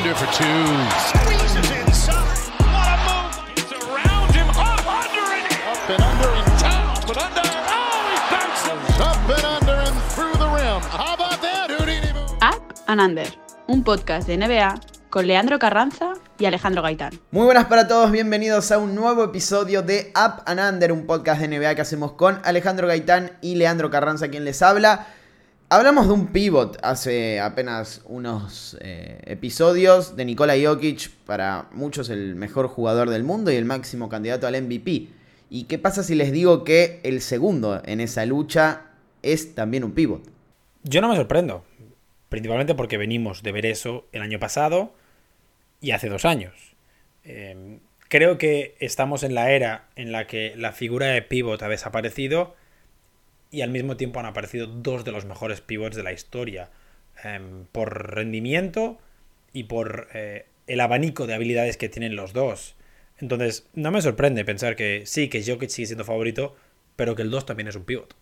under for two. Squeezes inside. What a move. It's around him. Up under and up and under and down. But under. Oh, he bounces. Up and under and through the rim. How about that, Houdini? Up and Under, un podcast de NBA con Leandro Carranza y Alejandro Gaitán. Muy buenas para todos, bienvenidos a un nuevo episodio de Up and Under, un podcast de NBA que hacemos con Alejandro Gaitán y Leandro Carranza, quien les habla. Hablamos de un pivot hace apenas unos eh, episodios de Nikola Jokic, para muchos el mejor jugador del mundo y el máximo candidato al MVP. ¿Y qué pasa si les digo que el segundo en esa lucha es también un pivot? Yo no me sorprendo, principalmente porque venimos de ver eso el año pasado y hace dos años. Eh, creo que estamos en la era en la que la figura de pivot ha desaparecido y al mismo tiempo han aparecido dos de los mejores pivots de la historia em, por rendimiento y por eh, el abanico de habilidades que tienen los dos. Entonces, no me sorprende pensar que sí, que Jokic sigue siendo favorito, pero que el 2 también es un pivot.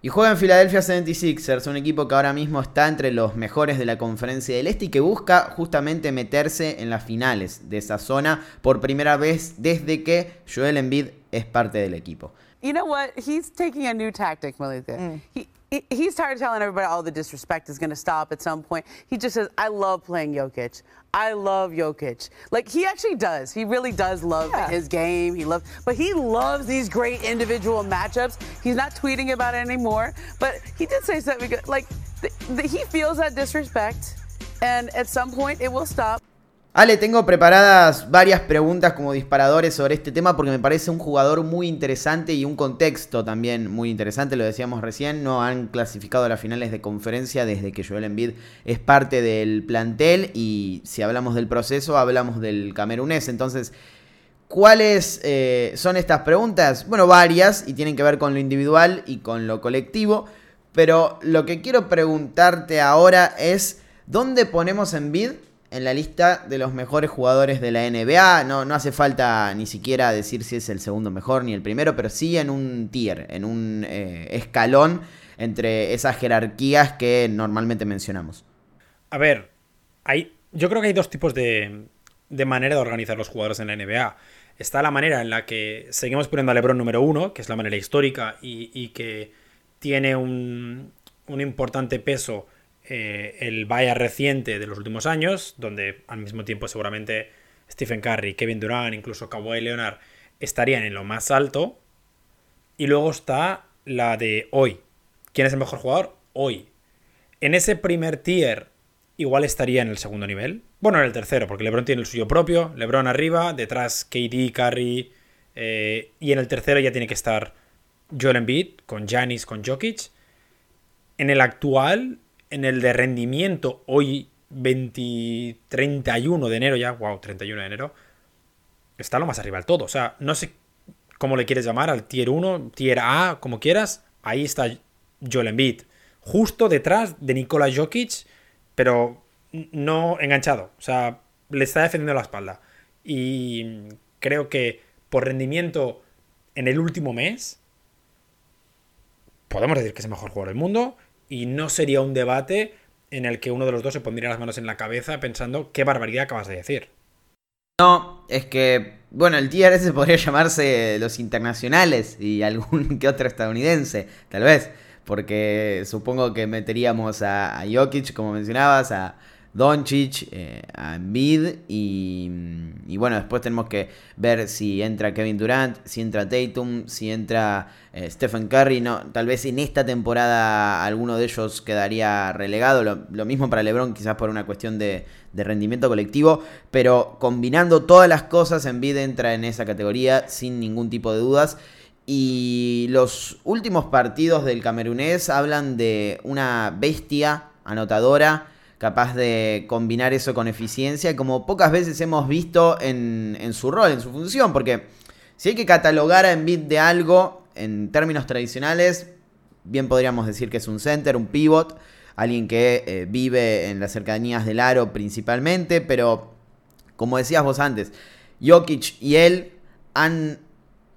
Y juega en Philadelphia 76ers, un equipo que ahora mismo está entre los mejores de la conferencia del Este y que busca justamente meterse en las finales de esa zona por primera vez desde que Joel Embiid es parte del equipo. You know what? He's taking a new tactic, Malika. Mm. He, he, he's tired of telling everybody all the disrespect is going to stop at some point. He just says, I love playing Jokic. I love Jokic. Like he actually does. He really does love Yeah. his game. He loves, but he loves these great individual matchups. He's not tweeting about it anymore. But he did say something good. Like th- th- he feels that disrespect, and at some point it will stop. Ale, tengo preparadas varias preguntas como disparadores sobre este tema porque me parece un jugador muy interesante y un contexto también muy interesante, lo decíamos recién, no han clasificado a las finales de conferencia desde que Joel Embiid es parte del plantel y si hablamos del proceso hablamos del camerunés, entonces... ¿Cuáles eh, son estas preguntas? Bueno, varias y tienen que ver con lo individual y con lo colectivo, pero lo que quiero preguntarte ahora es, ¿dónde ponemos Embiid en la lista de los mejores jugadores de la NBA. No, no hace falta ni siquiera decir si es el segundo mejor ni el primero, pero sí en un tier, en un eh, escalón entre esas jerarquías que normalmente mencionamos. A ver, hay, yo creo que hay dos tipos de, de manera de organizar los jugadores en la NBA. Está la manera en la que seguimos poniendo a LeBron número uno, que es la manera histórica y, y que tiene un, un importante peso eh, el vaya reciente de los últimos años, donde al mismo tiempo seguramente Stephen Curry, Kevin Durant, incluso Kawhi Leonard estarían en lo más alto. Y luego está la de hoy. ¿Quién es el mejor jugador? Hoy. En ese primer tier igual estaría en el segundo nivel. Bueno, en el tercero, porque LeBron tiene el suyo propio. LeBron arriba, detrás KD, Curry. eh, y en el tercero ya tiene que estar Joel Embiid, con Giannis, con Jokic. En el actual, en el de rendimiento, hoy 20, 31 de enero ya, wow, 31 de enero, está lo más arriba del todo. O sea, no sé cómo le quieres llamar al tier 1, tier A, como quieras. Ahí está Joel Embiid. Justo detrás de Nikola Jokic, pero no enganchado. O sea, le está defendiendo la espalda. Y creo que por rendimiento en el último mes, podemos decir que es el mejor jugador del mundo. Y no sería un debate en el que uno de los dos se pondría las manos en la cabeza pensando qué barbaridad acabas de decir. No, es que, bueno, el ese podría llamarse los internacionales y algún que otro estadounidense, tal vez. Porque supongo que meteríamos a, a Jokic, como mencionabas, a Doncic, eh, a Embiid y, y bueno, después tenemos que ver si entra Kevin Durant, si entra Tatum, si entra eh, Stephen Curry. No, tal vez en esta temporada alguno de ellos quedaría relegado. Lo, mismo para LeBron, quizás por una cuestión de, de rendimiento colectivo. Pero combinando todas las cosas, Embiid entra en esa categoría sin ningún tipo de dudas. Y los últimos partidos del camerunés hablan de una bestia anotadora capaz de combinar eso con eficiencia, como pocas veces hemos visto en, su rol, en su función, porque si hay que catalogar a Embiid de algo en términos tradicionales, bien podríamos decir que es un center, un pivot, alguien que eh, vive en las cercanías del aro principalmente, pero como decías vos antes, Jokic y él han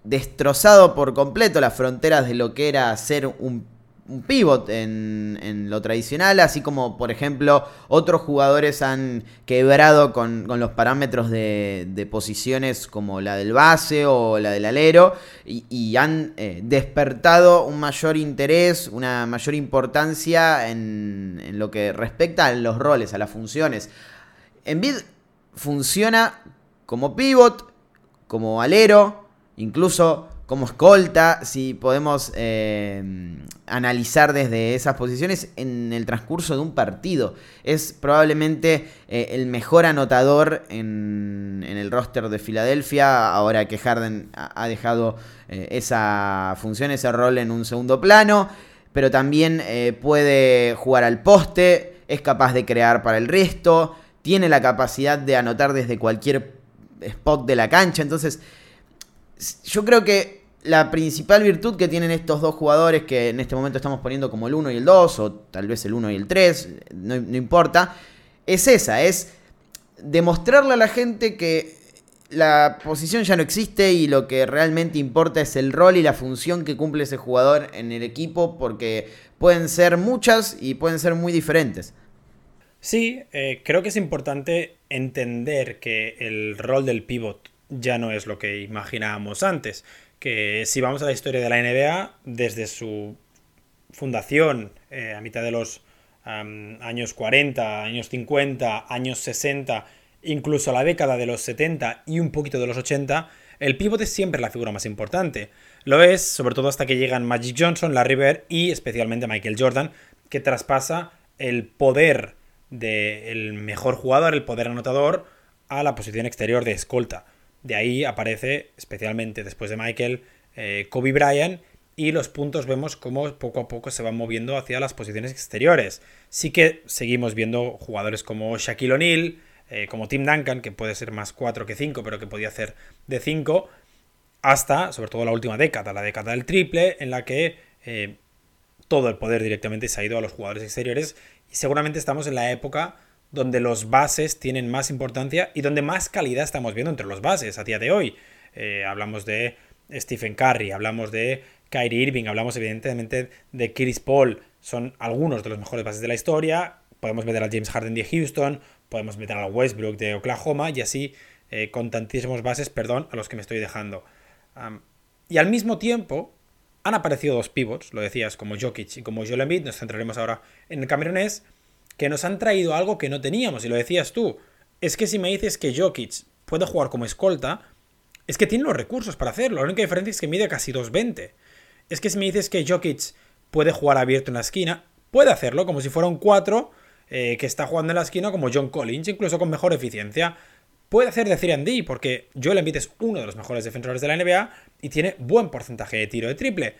destrozado por completo las fronteras de lo que era ser un un pivot en, lo tradicional, así como por ejemplo otros jugadores han quebrado con, los parámetros de, posiciones como la del base o la del alero y, han eh, despertado un mayor interés, una mayor importancia en, en, lo que respecta a los roles, a las funciones. Envid funciona como pivot, como alero, incluso como escolta, si podemos eh, analizar desde esas posiciones en el transcurso de un partido. Es probablemente eh, el mejor anotador en, el roster de Filadelfia, ahora que Harden ha dejado eh, esa función, ese rol en un segundo plano, pero también puede jugar al poste, es capaz de crear para el resto, tiene la capacidad de anotar desde cualquier spot de la cancha, entonces yo creo que la principal virtud que tienen estos dos jugadores, que en este momento estamos poniendo como el 1 y el 2, o tal vez el 1 y el 3, no, importa, es esa, es demostrarle a la gente que la posición ya no existe y lo que realmente importa es el rol y la función que cumple ese jugador en el equipo, porque pueden ser muchas y pueden ser muy diferentes. Sí, eh, creo que es importante entender que el rol del pivot ya no es lo que imaginábamos antes. Que si vamos a la historia de la NBA, desde su fundación eh, a mitad de los años 40, años 50, años 60, incluso la década de los 70 y un poquito de los 80, el pívot es siempre la figura más importante. Lo es, sobre todo hasta que llegan Magic Johnson, Larry Bird y especialmente Michael Jordan, que traspasa el poder del mejor jugador, el poder anotador, a la posición exterior de escolta. De ahí aparece, especialmente después de Michael, eh, Kobe Bryant y los puntos vemos cómo poco a poco se van moviendo hacia las posiciones exteriores. Sí que seguimos viendo jugadores como Shaquille O'Neal, eh, como Tim Duncan, que puede ser más 4 que 5, pero que podía hacer de 5, hasta, sobre todo la última década, la década del triple, en la que eh, todo el poder directamente se ha ido a los jugadores exteriores y seguramente estamos en la época donde los bases tienen más importancia y donde más calidad estamos viendo entre los bases a día de hoy. Eh, hablamos de Stephen Curry, hablamos de Kyrie Irving, hablamos evidentemente de Chris Paul, son algunos de los mejores bases de la historia. Podemos meter a James Harden de Houston, podemos meter a Westbrook de Oklahoma y así eh, con tantísimos bases, perdón, a los que me estoy dejando. y al mismo tiempo han aparecido dos pivots, lo decías, como Jokic y como Joel Embiid, nos centraremos ahora en el camerunés, que nos han traído algo que no teníamos, y lo decías tú. Es que si me dices que Jokic puede jugar como escolta, es que tiene los recursos para hacerlo. La única diferencia es que mide casi 2.20. Es que si me dices que Jokic puede jugar abierto en la esquina, puede hacerlo como si fuera un 4 eh, que está jugando en la esquina como John Collins, incluso con mejor eficiencia. Puede hacer de 3D porque Joel Embiid es uno de los mejores defensores de la NBA y tiene buen porcentaje de tiro de triple.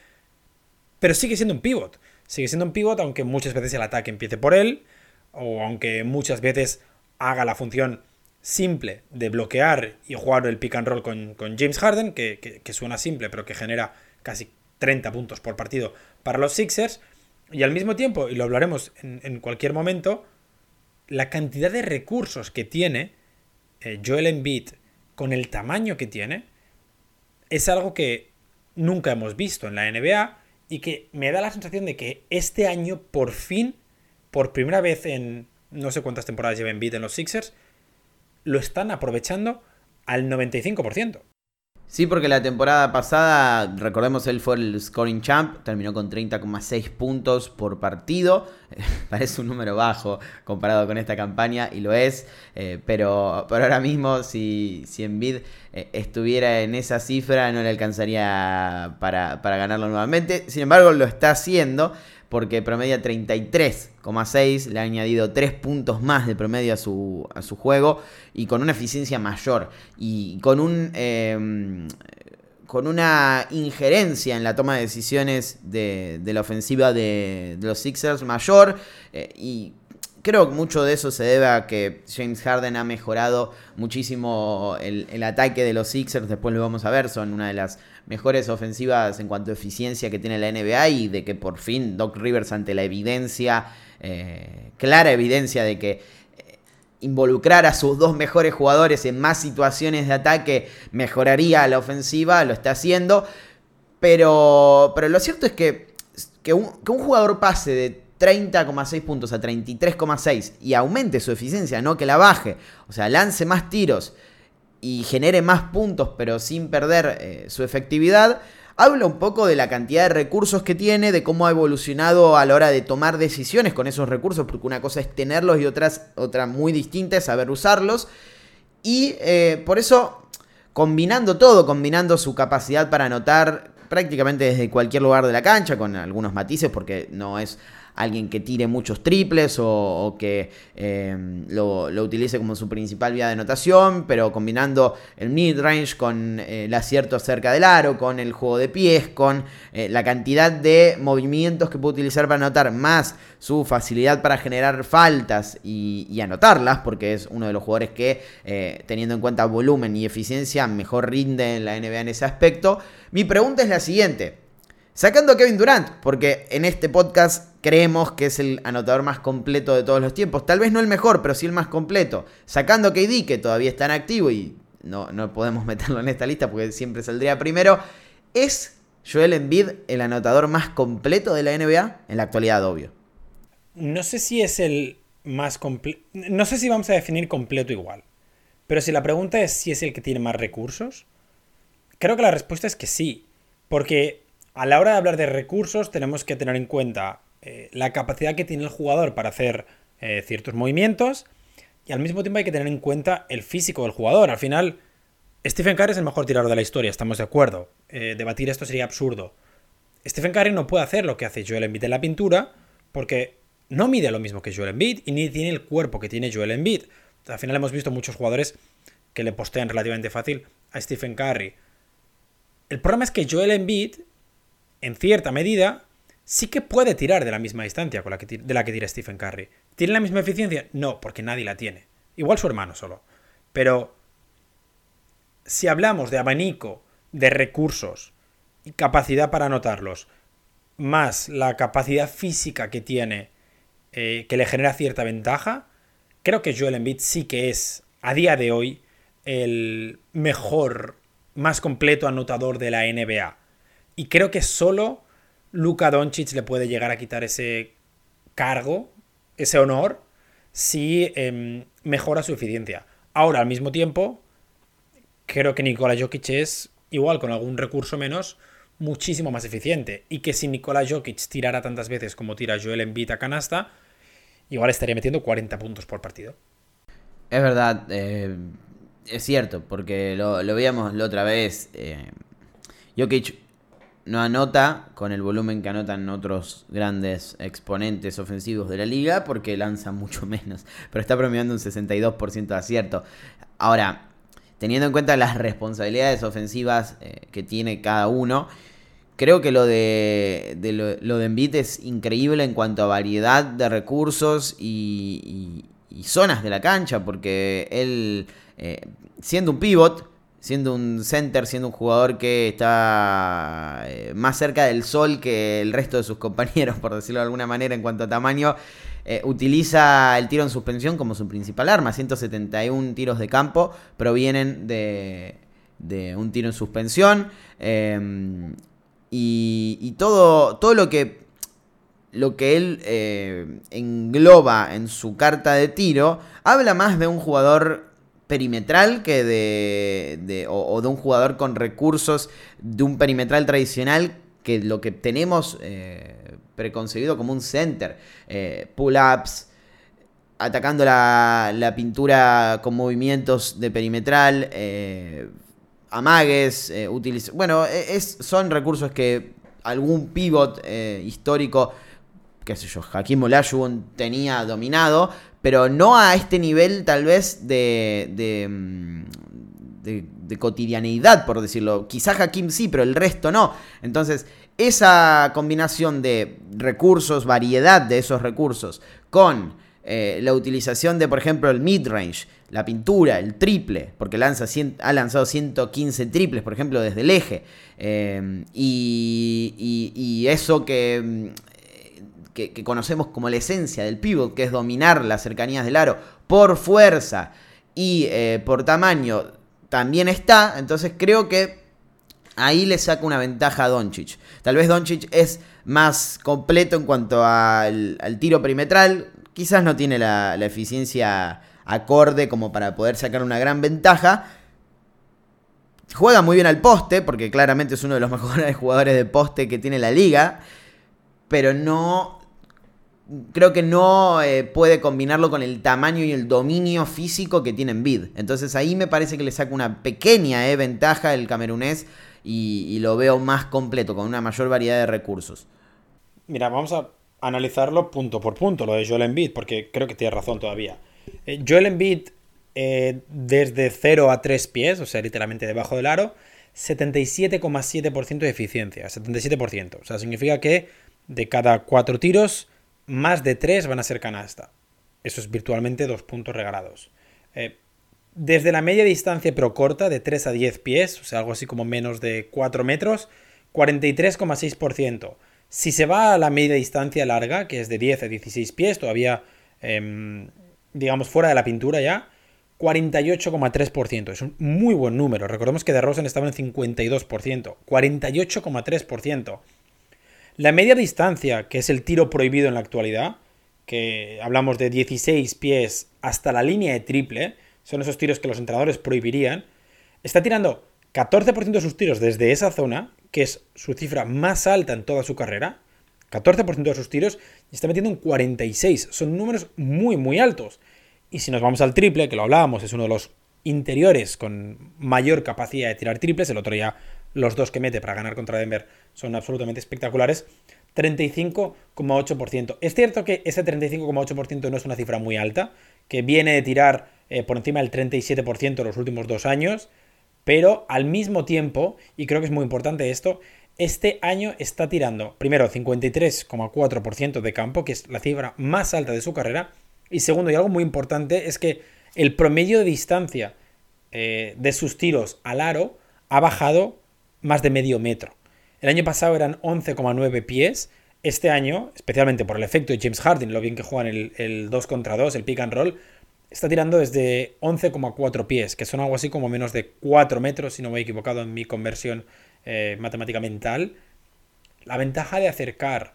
Pero sigue siendo un pivot. Sigue siendo un pivot aunque muchas veces el ataque empiece por él, o aunque muchas veces haga la función simple de bloquear y jugar el pick and roll con, James Harden, que, suena simple, pero que genera casi 30 puntos por partido para los Sixers. Y al mismo tiempo, y lo hablaremos en, cualquier momento, la cantidad de recursos que tiene eh, Joel Embiid con el tamaño que tiene es algo que nunca hemos visto en la NBA y que me da la sensación de que este año por fin por primera vez en no sé cuántas temporadas lleva Embiid en los Sixers, lo están aprovechando al 95%. Sí, porque la temporada pasada, recordemos, él fue el scoring champ, terminó con 30,6 puntos por partido. Parece un número bajo comparado con esta campaña, y lo es. Eh, pero, pero ahora mismo, si, si Embiid eh, estuviera en esa cifra, no le alcanzaría para, para ganarlo nuevamente. Sin embargo, lo está haciendo porque promedia 33,6, le ha añadido 3 puntos más de promedio a su, a su juego y con una eficiencia mayor. Y con un... Em, con una injerencia en la toma de decisiones de, la ofensiva de, los Sixers mayor eh, y creo que mucho de eso se debe a que James Harden ha mejorado muchísimo el, ataque de los Sixers. Después lo vamos a ver, son una de las mejores ofensivas en cuanto a eficiencia que tiene la NBA y de que por fin Doc Rivers ante la evidencia, eh, clara evidencia de que eh, involucrar a sus dos mejores jugadores en más situaciones de ataque mejoraría la ofensiva, lo está haciendo. Pero, pero lo cierto es que que un, que un jugador pase de 30,6 puntos a 33,6 y aumente su eficiencia, no que la baje, o sea, lance más tiros y genere más puntos pero sin perder eh, su efectividad, habla un poco de la cantidad de recursos que tiene, de cómo ha evolucionado a la hora de tomar decisiones con esos recursos, porque una cosa es tenerlos y otras, otra muy distinta es saber usarlos. Y eh, por eso, combinando todo, combinando su capacidad para anotar prácticamente desde cualquier lugar de la cancha, con algunos matices, porque no es alguien que tire muchos triples o, que em, lo, utilice como su principal vía de anotación, pero combinando el mid-range con eh, el acierto cerca del aro, con el juego de pies, con eh, la cantidad de movimientos que puede utilizar para anotar, más su facilidad para generar faltas y, anotarlas, porque es uno de los jugadores que, eh, teniendo en cuenta volumen y eficiencia, mejor rinde en la NBA en ese aspecto. Mi pregunta es la siguiente. Sacando a Kevin Durant, porque en este podcast creemos que es el anotador más completo de todos los tiempos. Tal vez no el mejor, pero sí el más completo. Sacando a KD, que todavía está en activo y no, no podemos meterlo en esta lista porque siempre saldría primero. ¿Es Joel Embiid el anotador más completo de la NBA? En la actualidad, obvio. No sé si es el más completo. No sé si vamos a definir completo igual. Pero si la pregunta es si es el que tiene más recursos, creo que la respuesta es que sí. Porque a la hora de hablar de recursos tenemos que tener en cuenta eh, la capacidad que tiene el jugador para hacer eh, ciertos movimientos y al mismo tiempo hay que tener en cuenta el físico del jugador. Al final, Stephen Curry es el mejor tirador de la historia, estamos de acuerdo. Eh, debatir esto sería absurdo. Stephen Curry no puede hacer lo que hace Joel Embiid en la pintura porque no mide lo mismo que Joel Embiid y ni tiene el cuerpo que tiene Joel Embiid. Al final hemos visto muchos jugadores que le postean relativamente fácil a Stephen Curry. El problema es que Joel Embiid en cierta medida, sí que puede tirar de la misma distancia de la que tira Stephen Curry. ¿Tiene la misma eficiencia? No, porque nadie la tiene. Igual su hermano solo. Pero si hablamos de abanico, de recursos y capacidad para anotarlos, más la capacidad física que tiene, eh, que le genera cierta ventaja, creo que Joel Embiid sí que es, a día de hoy, el mejor, más completo anotador de la NBA. Y creo que solo Luka Doncic le puede llegar a quitar ese cargo, ese honor, si em, mejora su eficiencia. Ahora, al mismo tiempo, creo que Nikola Jokic es igual, con algún recurso menos, muchísimo más eficiente. Y que si Nikola Jokic tirara tantas veces como tira Joel Embiid a canasta, igual estaría metiendo 40 puntos por partido. Es verdad, eh, es cierto, porque lo, veíamos la otra vez. Eh, Jokic no anota con el volumen que anotan otros grandes exponentes ofensivos de la liga porque lanza mucho menos, pero está promediando un 62% de acierto. Ahora, teniendo en cuenta las responsabilidades ofensivas eh, que tiene cada uno, creo que lo de, lo, de Embiid es increíble en cuanto a variedad de recursos y, zonas de la cancha, porque él, eh, siendo un pivot, siendo un center, siendo un jugador que está eh, más cerca del sol que el resto de sus compañeros, por decirlo de alguna manera, en cuanto a tamaño, eh, utiliza el tiro en suspensión como su principal arma. 171 tiros de campo provienen de, de un tiro en suspensión. Em, y, todo, todo lo que lo que él eh, engloba en su carta de tiro habla más de un jugador perimetral que de, o, de un jugador con recursos de un perimetral tradicional que lo que tenemos eh, preconcebido como un center. Eh, pull-ups, atacando la, pintura con movimientos de perimetral, eh, amagues, bueno, e, es, son recursos que algún pivot histórico qué sé yo, Hakim Olajuwon tenía dominado, pero no a este nivel tal vez de, de, mm, de, cotidianeidad, por decirlo. Quizás Hakim sí, pero el resto no. Entonces, esa combinación de recursos, variedad de esos recursos, con eh, la utilización de, por ejemplo, el mid-range, la pintura, el triple, porque lanza ha lanzado 115 triples, por ejemplo, desde el eje. Eh, y, y, eso que que, conocemos como la esencia del pivot, que es dominar las cercanías del aro por fuerza y eh, por tamaño, también está. Entonces creo que ahí le saca una ventaja a Doncic. Tal vez Doncic es más completo en cuanto al, tiro perimetral, quizás no tiene la eficiencia acorde como para poder sacar una gran ventaja, Juega muy bien al poste, porque claramente es uno de los mejores jugadores de poste que tiene la liga. Pero no. Creo que no eh, puede combinarlo con el tamaño y el dominio físico que tiene Bid. Entonces ahí me parece que le saca una pequeña eh, ventaja el camerunés y, lo veo más completo, con una mayor variedad de recursos. Mira, vamos a analizarlo punto por punto, lo de Joel Embiid, porque creo que tiene razón todavía. Eh, Joel Embiid eh, desde 0 a 3 pies, o sea, literalmente debajo del aro, 77,7% de eficiencia, 77%. O sea, significa que de cada 4 tiros, más de 3 van a ser canasta. Eso es virtualmente 2 puntos regalados. Eh, desde la media distancia pero corta, de 3 a 10 pies, o sea, algo así como menos de 4 metros, 43,6%. Si se va a la media distancia larga, que es de 10 a 16 pies, todavía, em, digamos, fuera de la pintura ya, 48,3%. Es un muy buen número. Recordemos que de Rosen estaba en 52%. 48,3%. La media distancia, que es el tiro prohibido en la actualidad, que hablamos de 16 pies hasta la línea de triple, son esos tiros que los entrenadores prohibirían, está tirando 14% de sus tiros desde esa zona, que es su cifra más alta en toda su carrera. 14% de sus tiros y está metiendo un 46. Son números muy, muy altos. Y si nos vamos al triple, que lo hablábamos, es uno de los interiores con mayor capacidad de tirar triples, el otro ya los dos que mete para ganar contra Denver son absolutamente espectaculares, 35,8%. Es cierto que ese 35,8% no es una cifra muy alta, que viene de tirar eh, por encima del 37% en los últimos dos años, pero al mismo tiempo, y creo que es muy importante esto, este año está tirando primero 53,4% de campo, que es la cifra más alta de su carrera, y segundo, y algo muy importante, es que el promedio de distancia eh, de sus tiros al aro ha bajado más de medio metro. El año pasado eran 11,9 pies. Este año, especialmente por el efecto de James Harden, lo bien que juegan el, el 2 contra 2, el pick and roll, está tirando desde 11,4 pies, que son algo así como menos de 4 metros, si no me he equivocado en mi conversión eh, matemática mental. La ventaja de acercar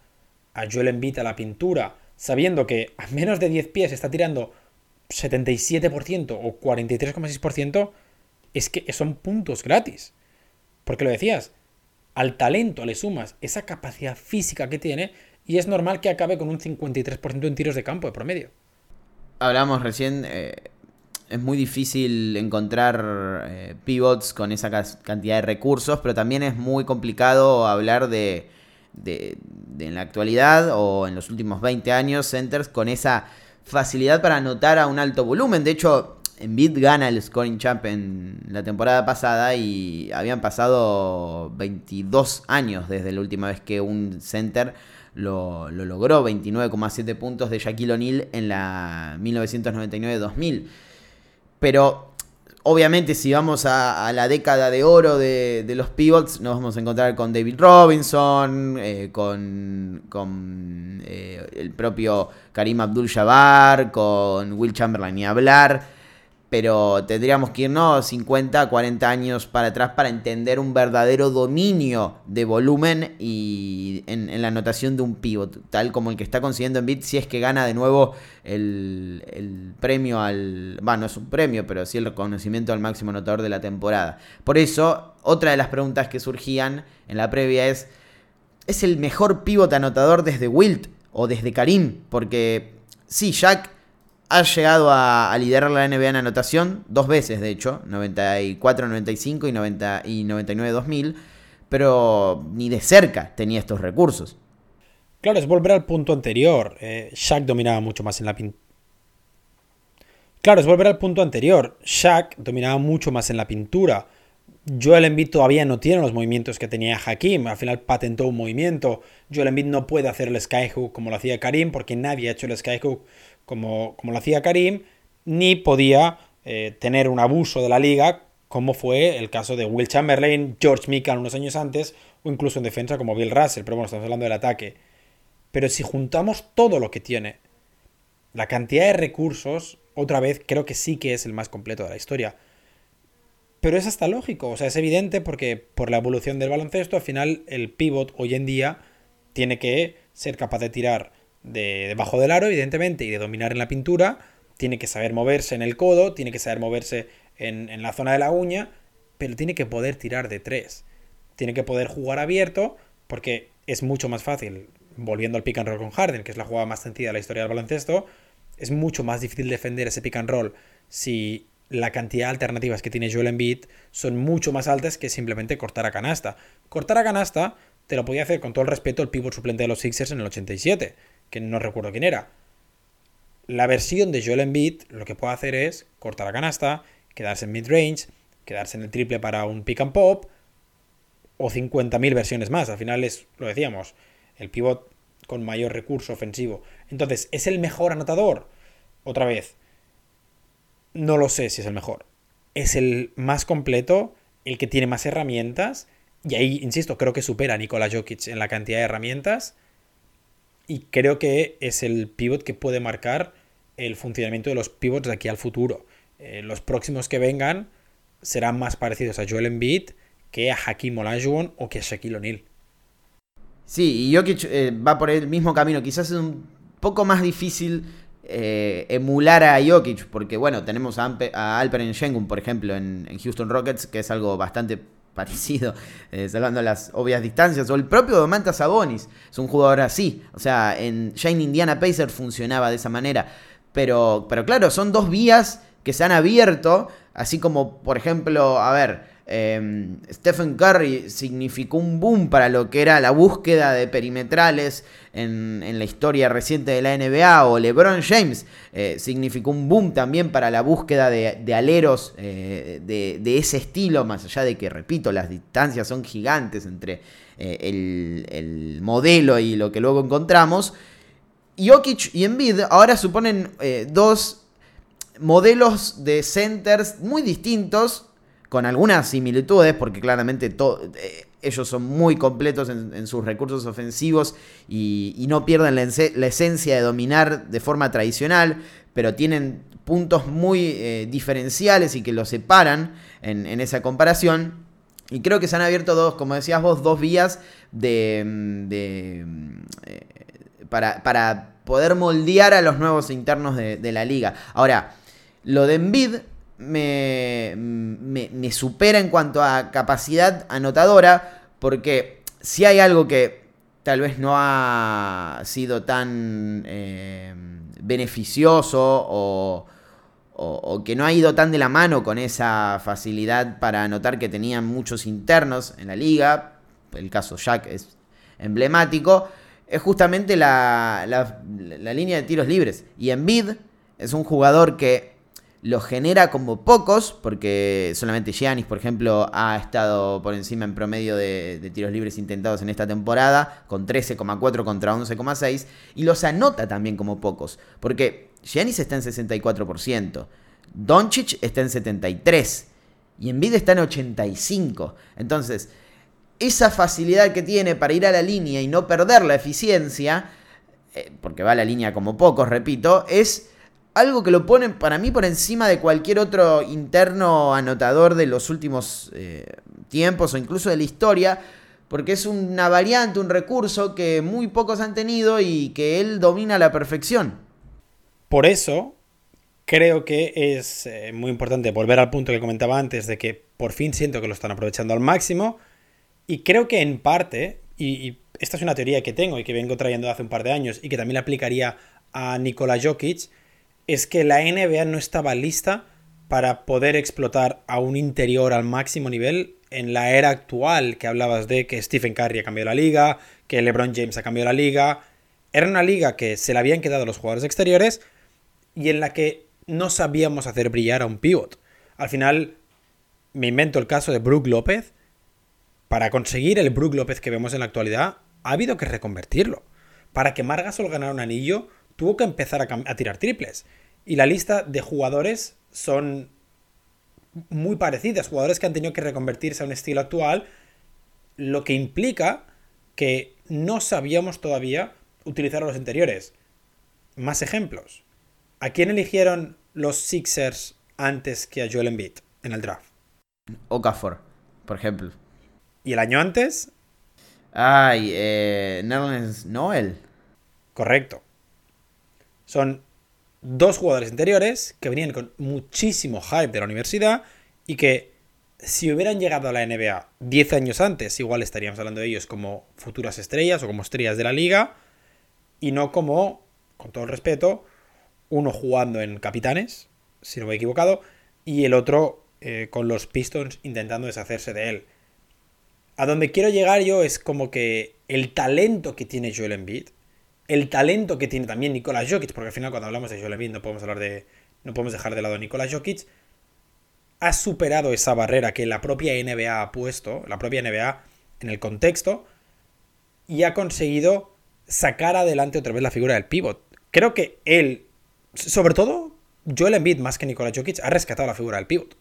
a Joel Embiid a la pintura sabiendo que a menos de 10 pies está tirando 77% o 43,6%, es que son puntos gratis. Porque lo decías, al talento le sumas esa capacidad física que tiene y es normal que acabe con un 53% en tiros de campo de promedio. Hablamos recién, eh, es muy difícil encontrar eh, pivots con esa cantidad de recursos, pero también es muy complicado hablar de de, en la actualidad o en los últimos 20 años, centers con esa facilidad para anotar a un alto volumen. De hecho, Embiid gana el scoring champ en la temporada pasada y habían pasado 22 años desde la última vez que un center lo, lo logró, 29,7 puntos de Shaquille O'Neal en la 1999-2000. Pero Obviamente, si vamos a, la década de oro de, los pivots, nos vamos a encontrar con David Robinson, eh, con, con eh, el propio Karim Abdul-Jabbar, con Will Chamberlain y hablar pero tendríamos que irnos 50, 40 años para atrás para entender un verdadero dominio de volumen y en, la anotación de un pivot, tal como el que está consiguiendo en bit si es que gana de nuevo el, premio al... Bueno, no es un premio, pero sí el reconocimiento al máximo anotador de la temporada. Por eso, otra de las preguntas que surgían en la previa es, ¿es el mejor pivot anotador desde Wilt o desde Karim? Porque sí, Jack ha llegado a, liderar la NBA en anotación dos veces, de hecho, 94-95 y, 90, y 99-2000, pero ni de cerca tenía estos recursos. Claro, es volver al punto anterior. Eh, Shaq dominaba mucho más en la pintura. Claro, es volver al punto anterior. Shaq dominaba mucho más en la pintura. Joel Embiid todavía no tiene los movimientos que tenía Hakim. Al final patentó un movimiento. Joel Embiid no puede hacer el skyhook como lo hacía Karim porque nadie ha hecho el skyhook como, lo hacía Karim, ni podía eh, tener un abuso de la liga, como fue el caso de Will Chamberlain, George Mikan unos años antes, o incluso en defensa como Bill Russell, pero bueno, estamos hablando del ataque. Pero si juntamos todo lo que tiene, la cantidad de recursos, otra vez creo que sí que es el más completo de la historia. Pero es hasta lógico, o sea, es evidente porque por la evolución del baloncesto, al final el pivot hoy en día tiene que ser capaz de tirar de debajo del aro, evidentemente, y de dominar en la pintura, tiene que saber moverse en el codo, tiene que saber moverse en, en la zona de la uña, pero tiene que poder tirar de tres. Tiene que poder jugar abierto, porque es mucho más fácil, volviendo al pick and roll con Harden, que es la jugada más sencilla de la historia del baloncesto, es mucho más difícil defender ese pick and roll si la cantidad de alternativas que tiene Joel Embiid son mucho más altas que simplemente cortar a canasta. Cortar a canasta te lo podía hacer con todo el respeto el pivot suplente de los Sixers en el 87, que no recuerdo quién era. La versión de Joel Embiid lo que puede hacer es cortar a canasta, quedarse en mid-range, quedarse en el triple para un pick and pop o 50.000 versiones más. Al final es, lo decíamos, el pivot con mayor recurso ofensivo. Entonces, ¿es el mejor anotador? Otra vez, no lo sé si es el mejor. Es el más completo, el que tiene más herramientas. Y ahí, insisto, creo que supera a Nikola Jokic en la cantidad de herramientas. Y creo que es el pivot que puede marcar el funcionamiento de los pivots de aquí al futuro. Eh, los próximos que vengan serán más parecidos a Joel Embiid que a Hakim Olajuwon o que a Shaquille O'Neal. Sí, y Jokic eh, va por el mismo camino. Quizás es un poco más difícil eh, emular a Jokic, porque bueno, tenemos a, Ampe, a Alperen Schengen, por ejemplo, en, en, Houston Rockets, que es algo bastante parecido, eh, salvando las obvias distancias, o el propio Domantas Sabonis, es un jugador así, o sea, en Shane Indiana Pacers funcionaba de esa manera, pero, pero claro, son dos vías que se han abierto, así como, por ejemplo, a ver, eh, Stephen Curry significó un boom para lo que era la búsqueda de perimetrales en, la historia reciente de la NBA, o LeBron James eh, significó un boom también para la búsqueda de, aleros eh, de, ese estilo, más allá de que, repito, las distancias son gigantes entre eh, el, el, modelo y lo que luego encontramos. Jokic y Embiid ahora suponen dos modelos de centers muy distintos con algunas similitudes, porque claramente eh, ellos son muy completos en, sus recursos ofensivos y, no pierden la, esencia de dominar de forma tradicional, pero tienen puntos muy eh, diferenciales y que los separan en, esa comparación. Y creo que se han abierto dos, como decías vos, dos vías de, de eh, para, para, poder moldear a los nuevos internos de, de la liga. Ahora, lo de Envid me, supera en cuanto a capacidad anotadora, porque si hay algo que tal vez no ha sido tan eh, beneficioso o, que no ha ido tan de la mano con esa facilidad para anotar que tenían muchos internos en la liga, el caso Jack es emblemático, es justamente la, la, la línea de tiros libres. Y Embiid es un jugador que lo genera como pocos, porque solamente Giannis, por ejemplo, ha estado por encima en promedio de, tiros libres intentados en esta temporada, con 13,4 contra 11,6, y los anota también como pocos, porque Giannis está en 64%, Doncic está en 73%, y Embiid está en 85%. Entonces, esa facilidad que tiene para ir a la línea y no perder la eficiencia, eh, porque va a la línea como pocos, repito, es algo que lo pone para mí por encima de cualquier otro interno anotador de los últimos eh, tiempos o incluso de la historia, porque es una variante, un recurso que muy pocos han tenido y que él domina a la perfección. Por eso, creo que es eh, muy importante volver al punto que comentaba antes de que por fin siento que lo están aprovechando al máximo y creo que en parte, y, esta es una teoría que tengo y que vengo trayendo hace un par de años y que también la aplicaría a Nikola Jokic, es que la NBA no estaba lista para poder explotar a un interior al máximo nivel en la era actual que hablabas de que Stephen Curry ha cambiado la liga, que LeBron James ha cambiado la liga. Era una liga que se le habían quedado los jugadores exteriores y en la que no sabíamos hacer brillar a un pivot. Al final, me invento el caso de Brook López. Para conseguir el Brook López que vemos en la actualidad, ha habido que reconvertirlo. Para que Margasol ganara un anillo, tuvo que empezar a, a, tirar triples. Y la lista de jugadores son muy parecidas, jugadores que han tenido que reconvertirse a un estilo actual, lo que implica que no sabíamos todavía utilizar a los interiores. Más ejemplos. ¿A quién eligieron los Sixers antes que a Joel Embiid en el draft? Okafor, por ejemplo. ¿Y el año antes? Ay, eh, Nerlens Noel. Correcto. Son dos jugadores interiores que venían con muchísimo hype de la universidad y que si hubieran llegado a la NBA 10 años antes, igual estaríamos hablando de ellos como futuras estrellas o como estrellas de la liga y no como, con todo el respeto, uno jugando en Capitanes, si no me he equivocado, y el otro eh, con los Pistons intentando deshacerse de él. A donde quiero llegar yo es como que el talento que tiene Joel Embiid, el talento que tiene también Nikola Jokic, porque al final cuando hablamos de Joel no podemos hablar de no podemos dejar de lado a Nikola Jokic, ha superado esa barrera que la propia NBA ha puesto, la propia NBA en el contexto y ha conseguido sacar adelante otra vez la figura del pivot. Creo que él, sobre todo Joel Embiid más que Nikola Jokic, ha rescatado la figura del pivot.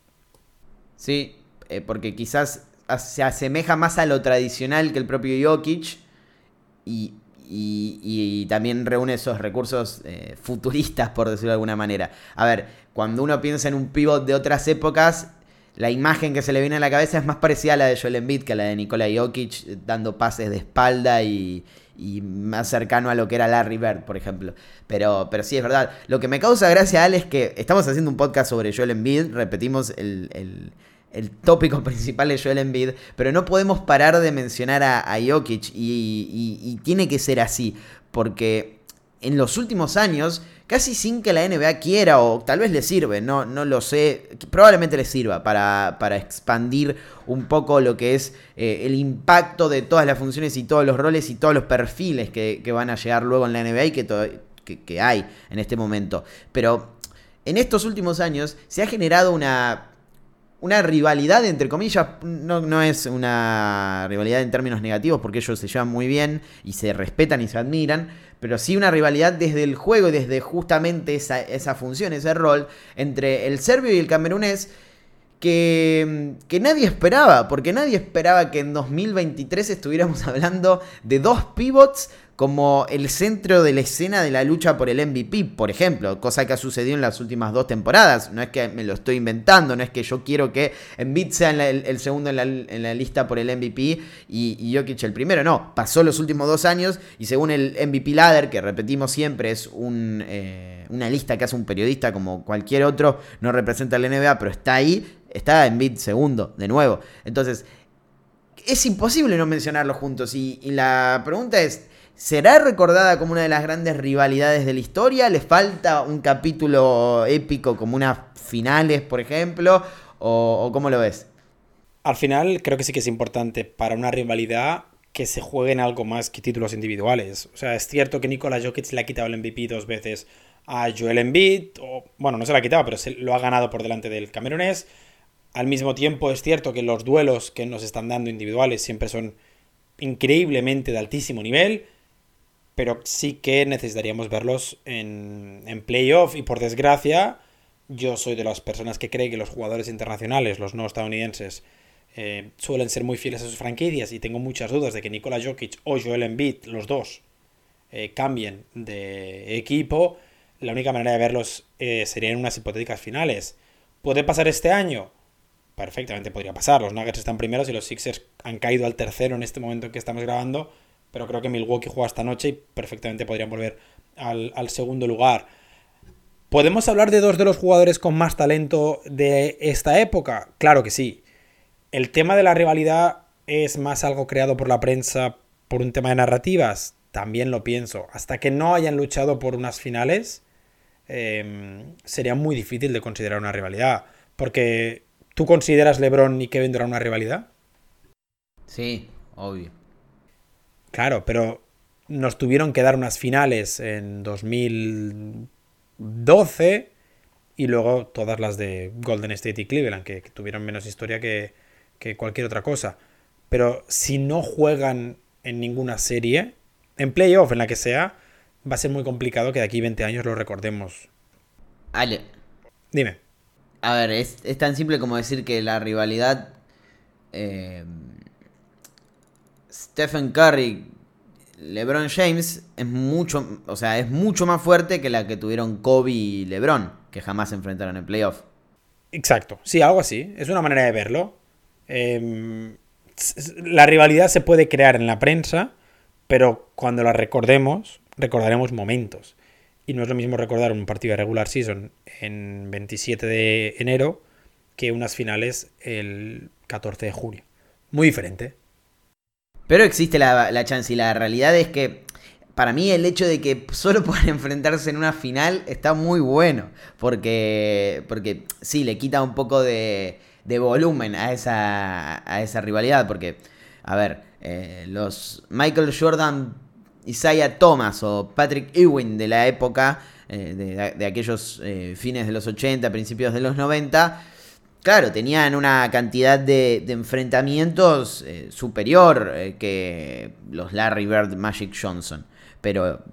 Sí, eh, porque quizás se asemeja más a lo tradicional que el propio Jokic y, y, también reúne esos recursos eh, futuristas, por decirlo de alguna manera. A ver, cuando uno piensa en un pivot de otras épocas, la imagen que se le viene a la cabeza es más parecida a la de Joel Embiid que a la de Nikola Jokic, dando pases de espalda y, y más cercano a lo que era Larry Bird, por ejemplo. Pero, pero sí, es verdad. Lo que me causa gracia, Al, es que estamos haciendo un podcast sobre Joel Embiid, repetimos el, tópico principal de Joel Embiid, pero no podemos parar de mencionar a, a Jokic y, y tiene que ser así, porque en los últimos años casi sin que la NBA quiera o tal vez le sirve, no, no lo sé, probablemente le sirva para, para expandir un poco lo que es eh, el impacto de todas las funciones y todos los roles y todos los perfiles que, van a llegar luego en la NBA y que, que hay en este momento. Pero en estos últimos años se ha generado una una rivalidad, entre comillas, no, no, es una rivalidad en términos negativos porque ellos se llevan muy bien y se respetan y se admiran, pero sí una rivalidad desde el juego y desde justamente esa, esa función, ese rol entre el serbio y el camerunés que, que, nadie esperaba, porque nadie esperaba que en 2023 estuviéramos hablando de dos pivots como el centro de la escena de la lucha por el MVP, por ejemplo, cosa que ha sucedido en las últimas dos temporadas. No es que me lo estoy inventando, no es que yo quiero que Embiid sea el, segundo en la, lista por el MVP y, y, Jokic el primero. No, pasó los últimos dos años y según el MVP Ladder, que repetimos siempre, es un, eh, una lista que hace un periodista como cualquier otro, no representa la NBA, pero está ahí, está Embiid segundo, de nuevo. Entonces, es imposible no mencionarlos juntos y la pregunta es ¿Será recordada como una de las grandes rivalidades de la historia? ¿Le falta un capítulo épico como unas finales, por ejemplo? ¿O, cómo lo ves? Al final creo que sí que es importante para una rivalidad que se jueguen algo más que títulos individuales. O sea, es cierto que Nikola Jokic le ha quitado el MVP dos veces a Joel Embiid, o, bueno, no se lo ha quitado, pero se lo ha ganado por delante del camerunés. Al mismo tiempo es cierto que los duelos que nos están dando individuales siempre son increíblemente de altísimo nivel pero sí que necesitaríamos verlos en, en playoff y por desgracia yo soy de las personas que cree que los jugadores internacionales, los no estadounidenses, eh, suelen ser muy fieles a sus franquicias y tengo muchas dudas de que Nikola Jokic o Joel Embiid, los dos, eh, cambien de equipo. La única manera de verlos eh, sería en unas hipotéticas finales. ¿Puede pasar este año? Perfectamente podría pasar. Los Nuggets están primeros y los Sixers han caído al tercero en este momento en que estamos grabando pero creo que Milwaukee juega esta noche y perfectamente podrían volver al, segundo lugar. ¿Podemos hablar de dos de los jugadores con más talento de esta época? Claro que sí. El tema de la rivalidad es más algo creado por la prensa por un tema de narrativas. También lo pienso. Hasta que no hayan luchado por unas finales, em, sería muy difícil de considerar una rivalidad. Porque, ¿tú consideras LeBron y Kevin Durant una rivalidad? Sí, obvio. Claro, pero nos tuvieron que dar unas finales en 2012 y luego todas las de Golden State y Cleveland, que, tuvieron menos historia que, cualquier otra cosa. Pero si no juegan en ninguna serie, en playoff, en la que sea, va a ser muy complicado que de aquí 20 años lo recordemos. Ale. Dime. A ver, es, tan simple como decir que la rivalidad eh, Stephen Curry, LeBron James es mucho, o sea, es mucho más fuerte que la que tuvieron Kobe y LeBron, que jamás se enfrentaron en playoff. Exacto, sí, algo así. Es una manera de verlo. Em, la rivalidad se puede crear en la prensa, pero cuando la recordemos, recordaremos momentos. Y no es lo mismo recordar un partido de regular season en 27 de enero que unas finales el 14 de junio. Muy diferente. Pero existe la, la chance y la realidad es que para mí el hecho de que solo puedan enfrentarse en una final está muy bueno. Porque, porque sí, le quita un poco de, de volumen a esa, a esa rivalidad. Porque, a ver, eh, los Michael Jordan, Isaiah Thomas o Patrick Ewing de la época, eh, de, aquellos eh, fines de los 80, principios de los 90, claro, tenían una cantidad de, enfrentamientos superior que los Larry Bird, Magic Johnson. Pero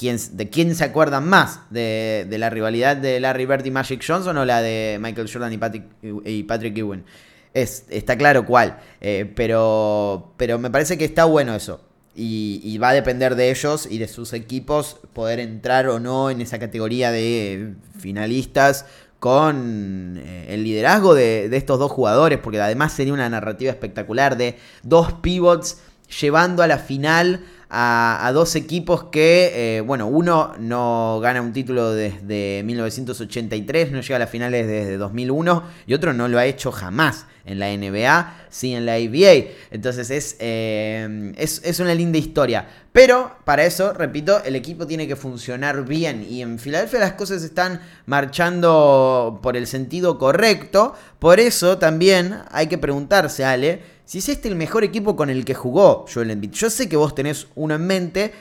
¿quién, ¿de quién se acuerdan más? ¿De, la rivalidad de Larry Bird y Magic Johnson o la de Michael Jordan y Patrick, y Patrick Ewing? Es, está claro cuál. Eh, pero, pero me parece que está bueno eso. Y, va a depender de ellos y de sus equipos poder entrar o no en esa categoría de finalistas con eh, el liderazgo de, estos dos jugadores, porque además sería una narrativa espectacular de dos pivots llevando a la final a, dos equipos que, eh, bueno, uno no gana un título desde 1983, no llega a las finales desde 2001 y otro no lo ha hecho jamás en la NBA, sí en la ABA. Entonces eh, es, es, una linda historia. Pero para eso, repito, el equipo tiene que funcionar bien. Y en Filadelfia las cosas están marchando por el sentido correcto. Por eso también hay que preguntarse, Ale, si es este el mejor equipo con el que jugó Joel Embiid. Yo sé que vos tenés uno en mente.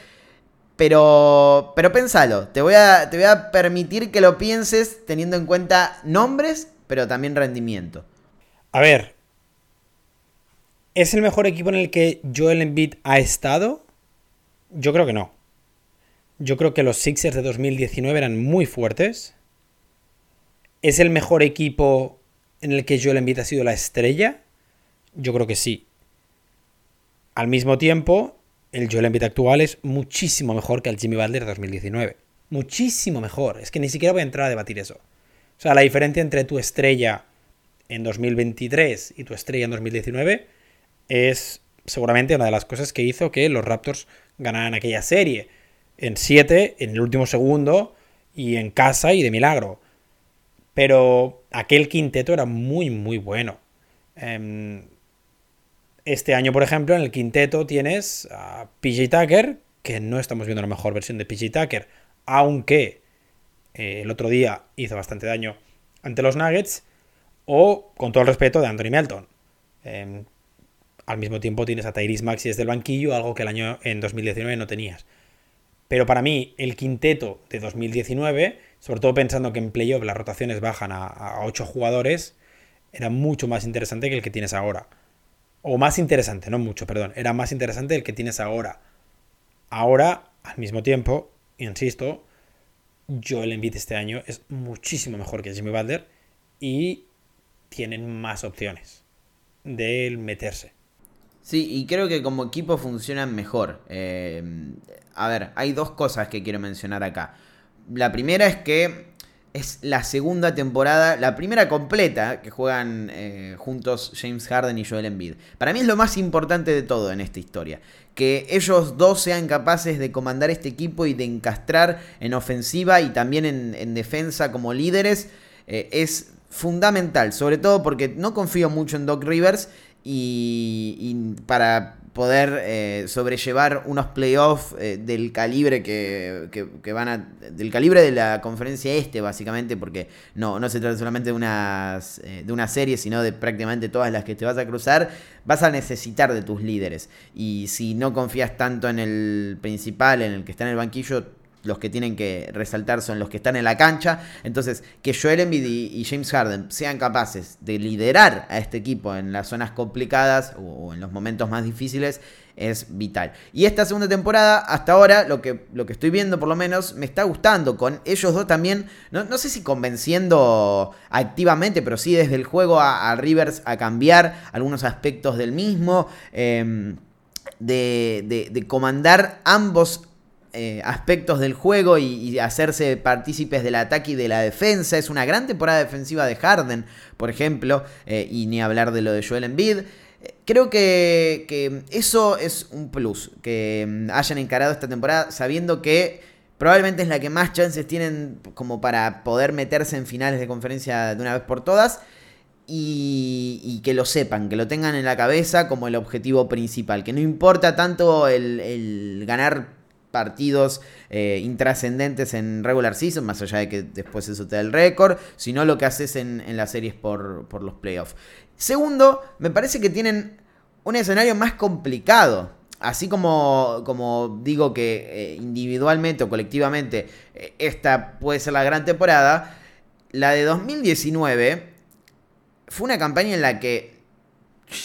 Pero, pero pensalo, te voy, a, te voy a permitir que lo pienses teniendo en cuenta nombres, pero también rendimiento. A ver, ¿es el mejor equipo en el que Joel Embiid ha estado? Yo creo que no. Yo creo que los Sixers de 2019 eran muy fuertes. ¿Es el mejor equipo en el que Joel Embiid ha sido la estrella? Yo creo que sí. Al mismo tiempo, el Joel Embiid actual es muchísimo mejor que el Jimmy Butler de 2019. Muchísimo mejor. Es que ni siquiera voy a entrar a debatir eso. O sea, la diferencia entre tu estrella en 2023 y tu estrella en 2019 es seguramente una de las cosas que hizo que los Raptors ganaran aquella serie. En 7, en el último segundo y en casa y de milagro. Pero aquel quinteto era muy, muy bueno. Em, este año, por ejemplo, en el quinteto tienes a PJ Tucker, que no estamos viendo la mejor versión de PJ Tucker, aunque eh, el otro día hizo bastante daño ante los Nuggets o, con todo el respeto, de Anthony Melton. Em, al mismo tiempo tienes a Tyrese Maxi desde el banquillo, algo que el año en 2019 no tenías. Pero para mí, el quinteto de 2019, sobre todo pensando que en playoff las rotaciones bajan a, 8 jugadores, era mucho más interesante que el que tienes ahora. O más interesante, no mucho, perdón. Era más interesante el que tienes ahora. Ahora, al mismo tiempo, insisto, yo el Embiid este año es muchísimo mejor que Jimmy Butler y tienen más opciones de meterse. Sí, y creo que como equipo funcionan mejor. Eh, a ver, hay dos cosas que quiero mencionar acá. La primera es que es la segunda temporada, la primera completa que juegan eh, juntos James Harden y Joel Embiid. Para mí es lo más importante de todo en esta historia. Que ellos dos sean capaces de comandar este equipo y de encastrar en ofensiva y también en, defensa como líderes. Eh, es fundamental, sobre todo porque no confío mucho en Doc Rivers y, para poder eh, sobrellevar unos playoffs eh, del calibre que, van a. del calibre de la conferencia este, básicamente, porque no, no se trata solamente de, unas, eh, de una serie, sino de prácticamente todas las que te vas a cruzar, vas a necesitar de tus líderes. Y si no confías tanto en el principal, en el que está en el banquillo, los que tienen que resaltar son los que están en la cancha. Entonces, que Joel Embiid y, James Harden sean capaces de liderar a este equipo en las zonas complicadas o, en los momentos más difíciles es vital. Y esta segunda temporada, hasta ahora, lo que, lo que estoy viendo por lo menos, me está gustando. Con ellos dos también, no, sé si convenciendo activamente, pero sí desde el juego a, Rivers a cambiar algunos aspectos del mismo. Em, de, de, de comandar ambos eh, aspectos del juego y, hacerse partícipes del ataque y de la defensa. Es una gran temporada defensiva de Harden, por ejemplo, eh, y ni hablar de lo de Joel Embiid. Creo que, que, eso es un plus, que mm, hayan encarado esta temporada sabiendo que probablemente es la que más chances tienen como para poder meterse en finales de conferencia de una vez por todas y, que lo sepan, que lo tengan en la cabeza como el objetivo principal, que no importa tanto el, ganar partidos eh, intrascendentes en regular season, más allá de que después eso te da el récord, sino lo que haces en, las series por, por los playoffs. Segundo, me parece que tienen un escenario más complicado. Así como, como digo que eh, individualmente o colectivamente eh, esta puede ser la gran temporada, la de 2019 fue una campaña en la que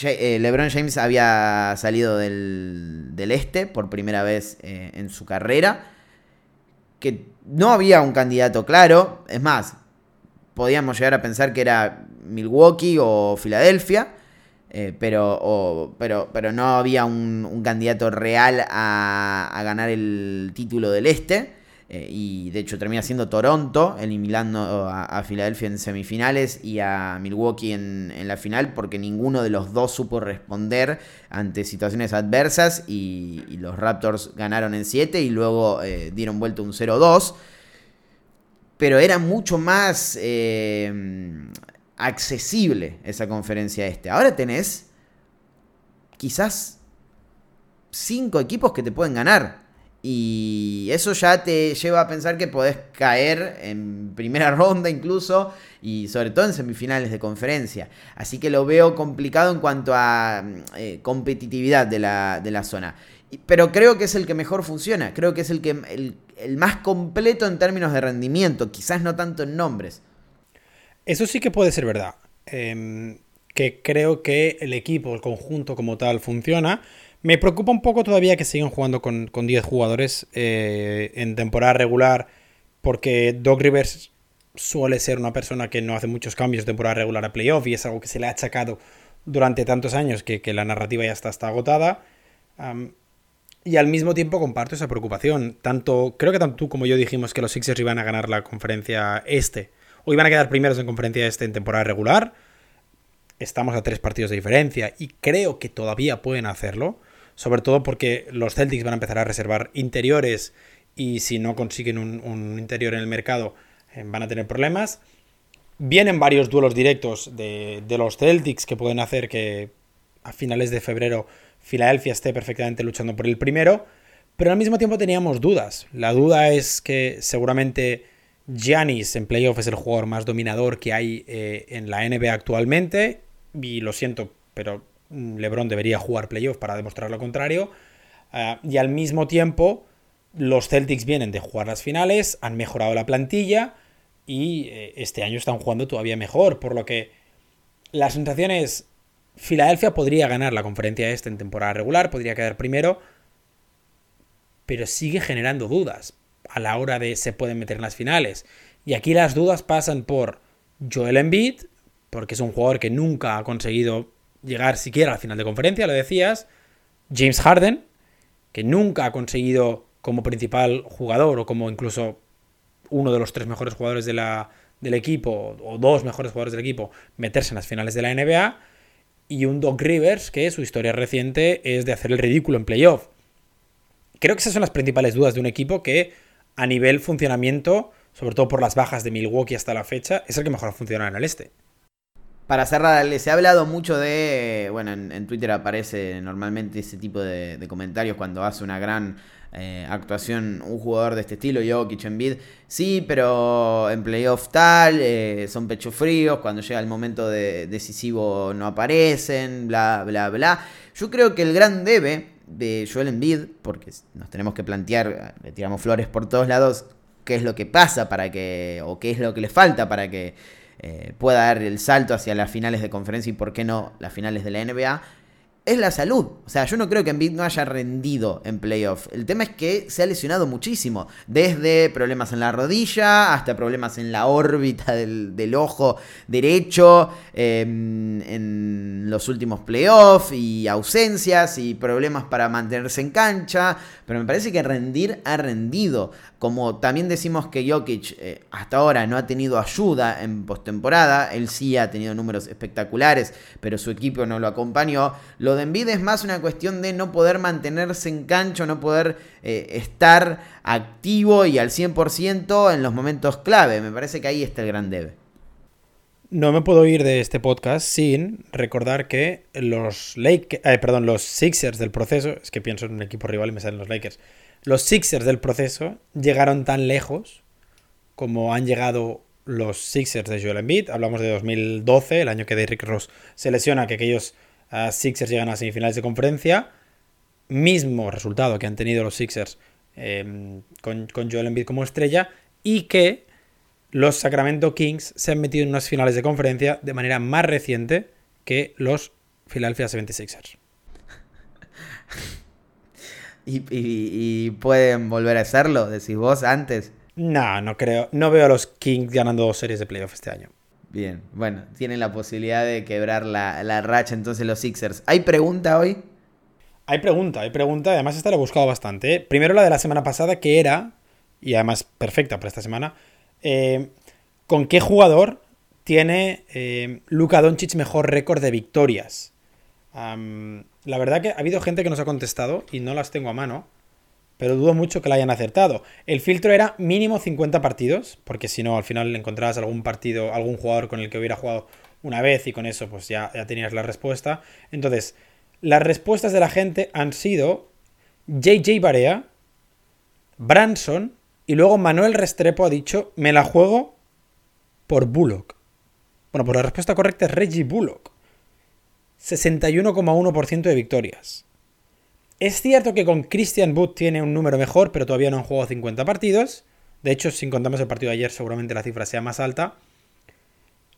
LeBron James había salido del, este por primera vez eh, en su carrera. Que no había un candidato claro. Es más, podíamos llegar a pensar que era Milwaukee o Filadelfia. Eh, pero, pero, pero no había un, candidato real a, ganar el título del este. Eh, y de hecho termina siendo Toronto, eliminando a, Filadelfia en semifinales y a Milwaukee en, la final, porque ninguno de los dos supo responder ante situaciones adversas y, los Raptors ganaron en 7 y luego eh, dieron vuelta un 0-2. Pero era mucho más eh, accesible esa conferencia este. Ahora tenés quizás 5 equipos que te pueden ganar. Y eso ya te lleva a pensar que podés caer en primera ronda incluso y sobre todo en semifinales de conferencia. Así que lo veo complicado en cuanto a eh, competitividad de la, zona. Pero creo que es el que mejor funciona, creo que es el, que, el, más completo en términos de rendimiento, quizás no tanto en nombres. Eso sí que puede ser verdad. Em, que creo que el equipo, el conjunto como tal funciona me preocupa un poco todavía que sigan jugando con, 10 jugadores eh, en temporada regular, porque Doc Rivers suele ser una persona que no hace muchos cambios de temporada regular a playoff y es algo que se le ha achacado durante tantos años que, la narrativa ya está, está agotada. y al mismo tiempo comparto esa preocupación. Tanto, creo que tanto tú como yo dijimos que los Sixers iban a ganar la conferencia este, o iban a quedar primeros en conferencia este en temporada regular. Estamos a tres partidos de diferencia y creo que todavía pueden hacerlo sobre todo porque los Celtics van a empezar a reservar interiores y si no consiguen un, interior en el mercado eh, van a tener problemas. Vienen varios duelos directos de, los Celtics que pueden hacer que a finales de febrero Filadelfia esté perfectamente luchando por el primero, pero al mismo tiempo teníamos dudas. La duda es que seguramente Giannis en playoff es el jugador más dominador que hay eh, en la NBA actualmente, y lo siento, pero LeBron debería jugar playoff para demostrar lo contrario. Ah, y al mismo tiempo, los Celtics vienen de jugar las finales, han mejorado la plantilla y eh, este año están jugando todavía mejor. Por lo que la sensación es, Filadelfia podría ganar la conferencia este en temporada regular, podría quedar primero, pero sigue generando dudas a la hora de se pueden meter en las finales. Y aquí las dudas pasan por Joel Embiid, porque es un jugador que nunca ha conseguido llegar siquiera a la final de conferencia, lo decías. James Harden, que nunca ha conseguido como principal jugador o como incluso uno de los tres mejores jugadores del equipo o dos mejores jugadores del equipo meterse en las finales de la NBA. Y un Doc Rivers que su historia reciente es de hacer el ridículo en playoff. Creo que esas son las principales dudas de un equipo que a nivel funcionamiento, sobre todo por las bajas de Milwaukee hasta la fecha, es el que mejor ha funcionado en el este. Para cerrar, les he hablado mucho de. Bueno, en, Twitter aparece normalmente ese tipo de, comentarios cuando hace una gran eh, actuación un jugador de este estilo, Jokic, Embiid. Sí, pero en playoff tal, eh, son pecho fríos, cuando llega el momento decisivo no aparecen, bla, bla, bla. Yo creo que el gran debe de Joel Embiid, porque nos tenemos que plantear, le tiramos flores por todos lados, qué es lo que pasa para que. o qué es lo que le falta para que eh, pueda dar el salto hacia las finales de conferencia y por qué no las finales de la NBA, es la salud. O sea, yo no creo que Embiid no haya rendido en playoff. El tema es que se ha lesionado muchísimo. Desde problemas en la rodilla hasta problemas en la órbita del, ojo derecho, em, en los últimos playoffs y ausencias y problemas para mantenerse en cancha. Pero me parece que rendir ha rendido. Como también decimos que Jokic eh, hasta ahora no ha tenido ayuda en postemporada, él sí ha tenido números espectaculares, pero su equipo no lo acompañó. Lo de Embiid es más una cuestión de no poder mantenerse en cancho, no poder eh, estar activo y al 100% en los momentos clave. Me parece que ahí está el gran debe. No me puedo ir de este podcast sin recordar que los Lake, eh, perdón, los Sixers del proceso, es que pienso en un equipo rival y me salen los Lakers. Los Sixers del proceso llegaron tan lejos como han llegado los Sixers de Joel Embiid. Hablamos de 2012, el año que Derrick Ross se lesiona, que aquellos uh, Sixers llegan a semifinales de conferencia. Mismo resultado que han tenido los Sixers con, con Joel Embiid como estrella. Y que los Sacramento Kings se han metido en unas finales de conferencia de manera más reciente que los Philadelphia 76ers. ¿Y, pueden volver a hacerlo, decís vos, antes. No, no creo. No veo a los Kings ganando dos series de playoff este año. Bien, bueno, tienen la posibilidad de quebrar la, racha entonces los Sixers. ¿Hay pregunta hoy? Hay pregunta, hay pregunta. Además, esta la he buscado bastante. ¿eh? Primero la de la semana pasada, que era, y además perfecta para esta semana, eh, ¿con qué jugador tiene eh, Luka Doncic mejor récord de victorias? La verdad que ha habido gente que nos ha contestado y no las tengo a mano, pero dudo mucho que la hayan acertado. El filtro era mínimo 50 partidos, porque si no, al final encontrabas algún partido, algún jugador con el que hubiera jugado una vez y con eso pues ya, ya tenías la respuesta. Entonces, las respuestas de la gente han sido JJ Barea, Branson y luego Manuel Restrepo ha dicho, me la juego por Bullock. Bueno, pues la respuesta correcta es Reggie Bullock. 61,1% de victorias. Es cierto que con Christian Wood tiene un número mejor, pero todavía no han jugado 50 partidos. De hecho, si contamos el partido de ayer, seguramente la cifra sea más alta.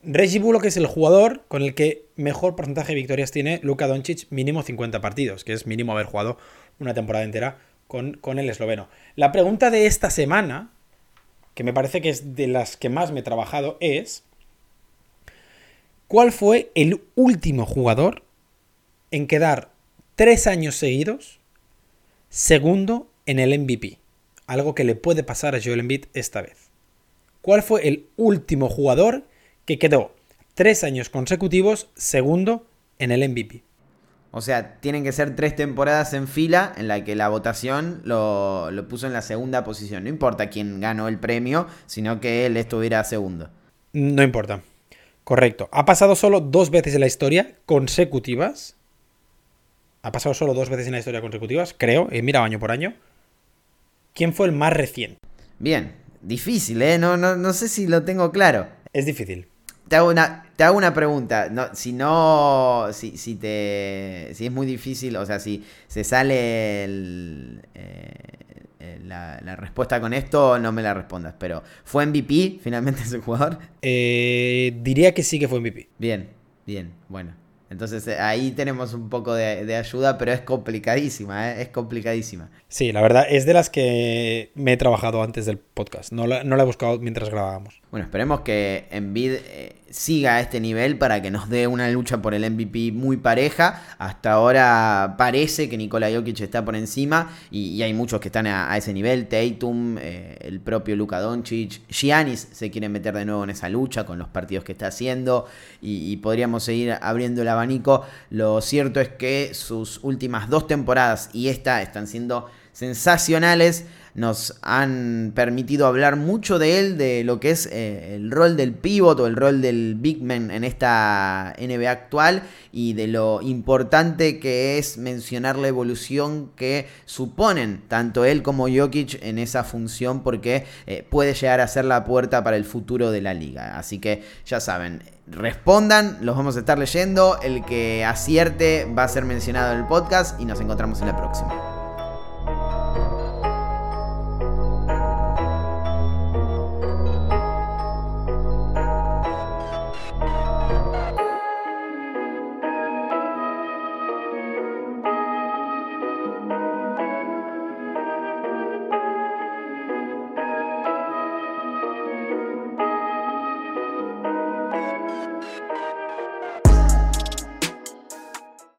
Reggie Bullock es el jugador con el que mejor porcentaje de victorias tiene Luka Doncic, mínimo 50 partidos, que es mínimo haber jugado una temporada entera con, con el esloveno. La pregunta de esta semana, que me parece que es de las que más me he trabajado, es ¿Cuál fue el último jugador en quedar tres años seguidos segundo en el MVP? Algo que le puede pasar a Joel Embiid esta vez. ¿Cuál fue el último jugador que quedó tres años consecutivos segundo en el MVP? O sea, tienen que ser tres temporadas en fila en la que la votación lo, lo, puso en la segunda posición. No importa quién ganó el premio, sino que él estuviera segundo. No importa. Correcto. Ha pasado solo dos veces en la historia consecutivas. Ha pasado solo dos veces en la historia consecutivas, creo. He mirado año por año. ¿Quién fue el más reciente? Bien, difícil, ¿eh? No, no, no sé si lo tengo claro. Es difícil. Te hago una, te hago una pregunta. No, si no. Si, si, te. Si es muy difícil, o sea, si se sale el. Eh, eh, la, respuesta con esto no me la respondas, pero ¿fue MVP finalmente ese jugador? Eh, diría que sí que fue MVP. Bien, bien, bueno. Entonces eh, ahí tenemos un poco de, ayuda, pero es complicadísima, es complicadísima. Sí, la verdad es de las que me he trabajado antes del podcast, no la, no la he buscado mientras grabábamos. Bueno, esperemos que Envid siga a este nivel para que nos dé una lucha por el MVP muy pareja. Hasta ahora parece que Nikola Jokic está por encima y, hay muchos que están a, ese nivel. Tatum, eh, el propio Luka Doncic, Giannis se quiere meter de nuevo en esa lucha con los partidos que está haciendo y, y podríamos seguir abriendo el abanico. Lo cierto es que sus últimas dos temporadas y esta están siendo sensacionales nos han permitido hablar mucho de él, de lo que es eh, el rol del pivot o el rol del big man en esta NBA actual y de lo importante que es mencionar la evolución que suponen tanto él como Jokic en esa función porque eh, puede llegar a ser la puerta para el futuro de la liga. Así que ya saben, respondan, los vamos a estar leyendo, el que acierte va a ser mencionado en el podcast y nos encontramos en la próxima.